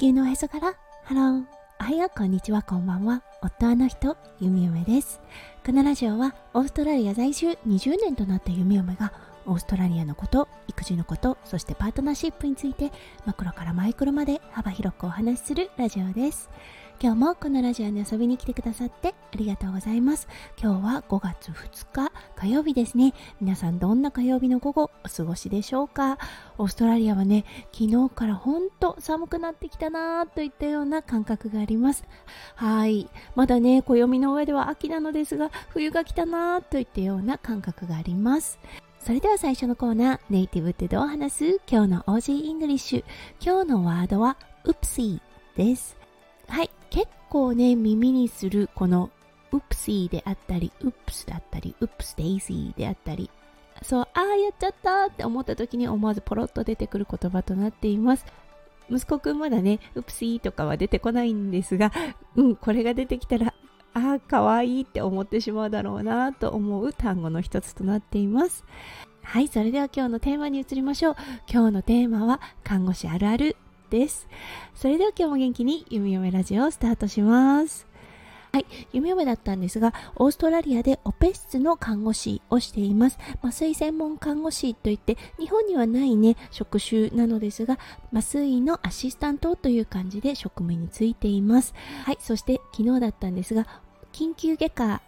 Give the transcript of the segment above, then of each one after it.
地球のおへそから。ハローおはようこんにちは。こんばんは。夫あの人。ゆみおめです。このラジオはオーストラリア在住20年となったゆみおめがオーストラリアのこと育児のことそしてパートナーシップについてマクロからマイクロまで幅広くお話しするラジオです今日もこのラジオに遊びに来てくださってありがとうございます。今日は5月2日火曜日ですね。皆さんどんな火曜日の午後お過ごしでしょうか？オーストラリアはね、昨日からほんと寒くなってきたなぁといったような感覚があります。はい。まだね、暦の上では秋なのですが、冬が来たなぁといったような感覚があります。それでは最初のコーナー、ネイティブってどう話す？今日の Aussie English。今日のワードは、 oopsie です。はい。結構ね、耳にするこの oopsie であったり、 oops だったり、 oopsie daisy であったり、そう、ああ、やっちゃったって思った時に思わずポロッと出てくる言葉となっています。息子くんまだね、ウプシーとかは出てこないんですが、うん、これが出てきたら、ああ、かわいいって思ってしまうだろうなと思う単語の一つとなっています。はい、それでは今日のテーマに移りましょう。今日のテーマは、看護師あるあるです。それでは今日も元気にゆみよめラジオをスタートします。はい、夢嫁だったんですが、オーストラリアでオペ室の看護師をしています。麻酔専門看護師といって、日本にはないね、職種なのですが、麻酔のアシスタントという感じで職務についています。はい、そして昨日だったんですが、緊急外科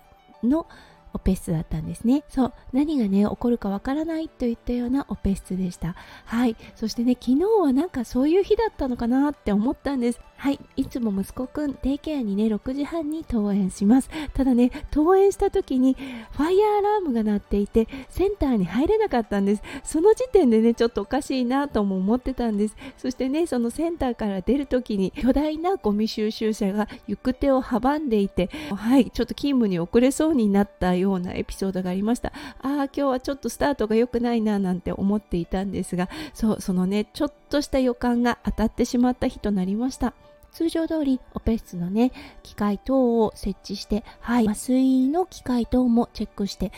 のオペ室だったんですね。そう、何がね、起こるかわからないといったようなオペ室でした。はい、そしてね、昨日はなんかそういう日だったのかなって思ったんです。はい、いつも息子くん、デイケアにね、6時半に登園します。ただね、登園した時に、ファイヤーアラームが鳴っていて、センターに入れなかったんです。その時点でね、ちょっとおかしいなとも思ってたんです。そしてね、そのセンターから出る時に、巨大なゴミ収集車が行く手を阻んでいて、はい、ちょっと勤務に遅れそうになったよようなエピソードがありました。ああ、今日はちょっとスタートが良くないななんて思っていたんですが、そう、そのね、ちょっとした予感が当たってしまった日となりました。通常通りオペ室のね、機械等を設置して、はい、麻酔の機械等もチェックして、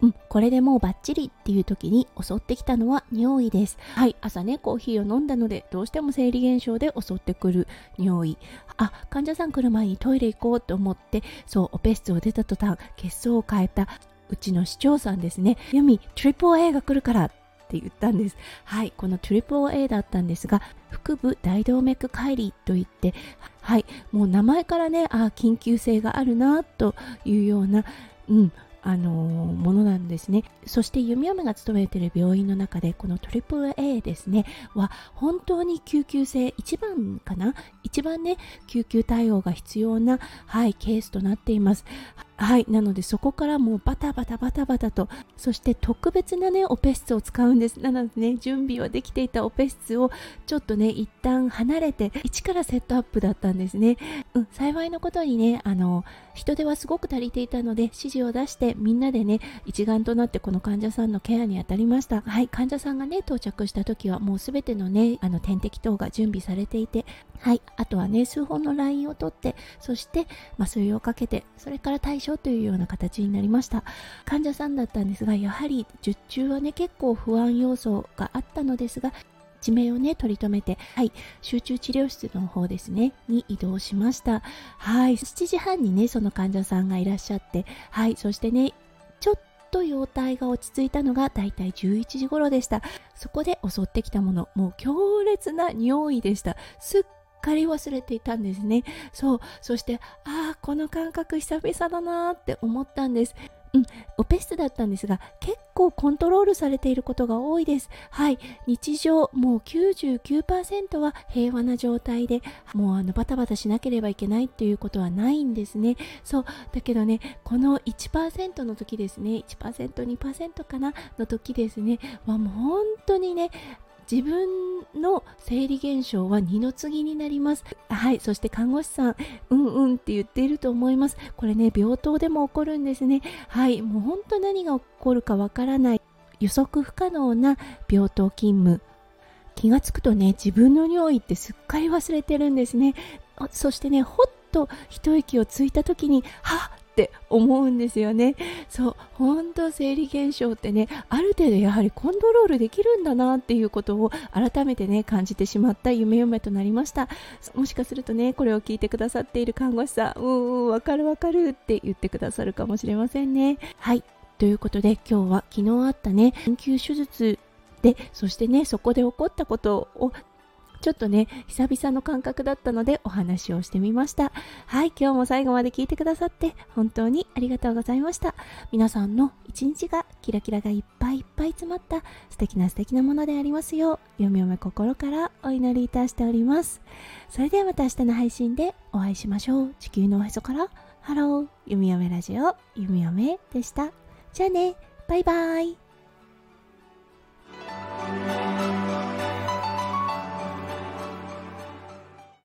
うん、これでもうバッチリっていう時に襲ってきたのは匂いです。はい、朝ね、コーヒーを飲んだので、どうしても生理現象で襲ってくる匂い。あ、患者さん来る前にトイレ行こうと思って、そう、オペ室を出た途端、血相を変えたうちの市長さんですね。ユミ、トリプル A が来るからって言ったんです。はい、このトリプル A だったんですが、腹部大動脈解離といって、はい、もう名前からね、あ緊急性があるなというような、うん、あのものなんですね。そして弓嫁が勤めている病院の中でこの AAA ですねは本当に救急性一番かな？一番ね救急対応が必要な、はい、ケースとなっています。はいなのでそこからもうバタバタバタバタとそして特別なねオペ室を使うんです。なのでね準備はできていたオペ室をちょっとね一旦離れて一からセットアップだったんですね、うん、幸いのことにねあの人手はすごく足りていたので指示を出してみんなでね一丸となってこの患者さんのケアに当たりました。はい患者さんがね到着した時はもうすべてのねあの点滴等が準備されていてはいあとはね数本のラインを取ってそして麻酔をかけてそれ対対処というような形になりました。患者さんだったんですがやはり術中はね結構不安要素があったのですが地名をね取り留めてはい集中治療室の方ですねに移動しました。はい7時半にねその患者さんがいらっしゃってはいそしてねちょっと容体が落ち着いたのがだいたい11時頃でした。そこで襲ってきたものもう強烈な匂いでした。すっかり忘れていたんですね。そう。そして、ああ、この感覚久々だなって思ったんです。うん、オペ室だったんですが、結構コントロールされていることが多いです。はい、日常、もう99%は平和な状態で、もうあのバタバタしなければいけないっていうことはないんですね。そう、だけどね、この1%の時ですね、1%、2%かな？の時ですね、はもう本当にね、自分の生理現象は二の次になります。はいそして看護師さんうんうんって言っていると思います。これね病棟でも起こるんですね。はいもう本当何が起こるかわからない。予測不可能な病棟勤務。気がつくとね自分の尿意ってすっかり忘れてるんですね。そしてねほっと一息をついた時にはっっって思うんですよね。そう本当生理現象ってねある程度やはりコントロールできるんだなっていうことを改めてね感じてしまった夢嫁となりました。もしかするとねこれを聞いてくださっている看護師さんうんわかるわかるって言ってくださるかもしれませんね。はい。ということで今日は昨日あったね緊急手術でそしてねそこで起こったことをちょっとね、久々の感覚だったのでお話をしてみました。はい、今日も最後まで聞いてくださって本当にありがとうございました。皆さんの一日がキラキラがいっぱいいっぱい詰まった素敵な素敵なものでありますよう、よみよめ心からお祈りいたしております。それではまた明日の配信でお会いしましょう。地球のおへそからハロー、ゆみよめラジオ、ゆみよめでした。じゃあね、バイバイ。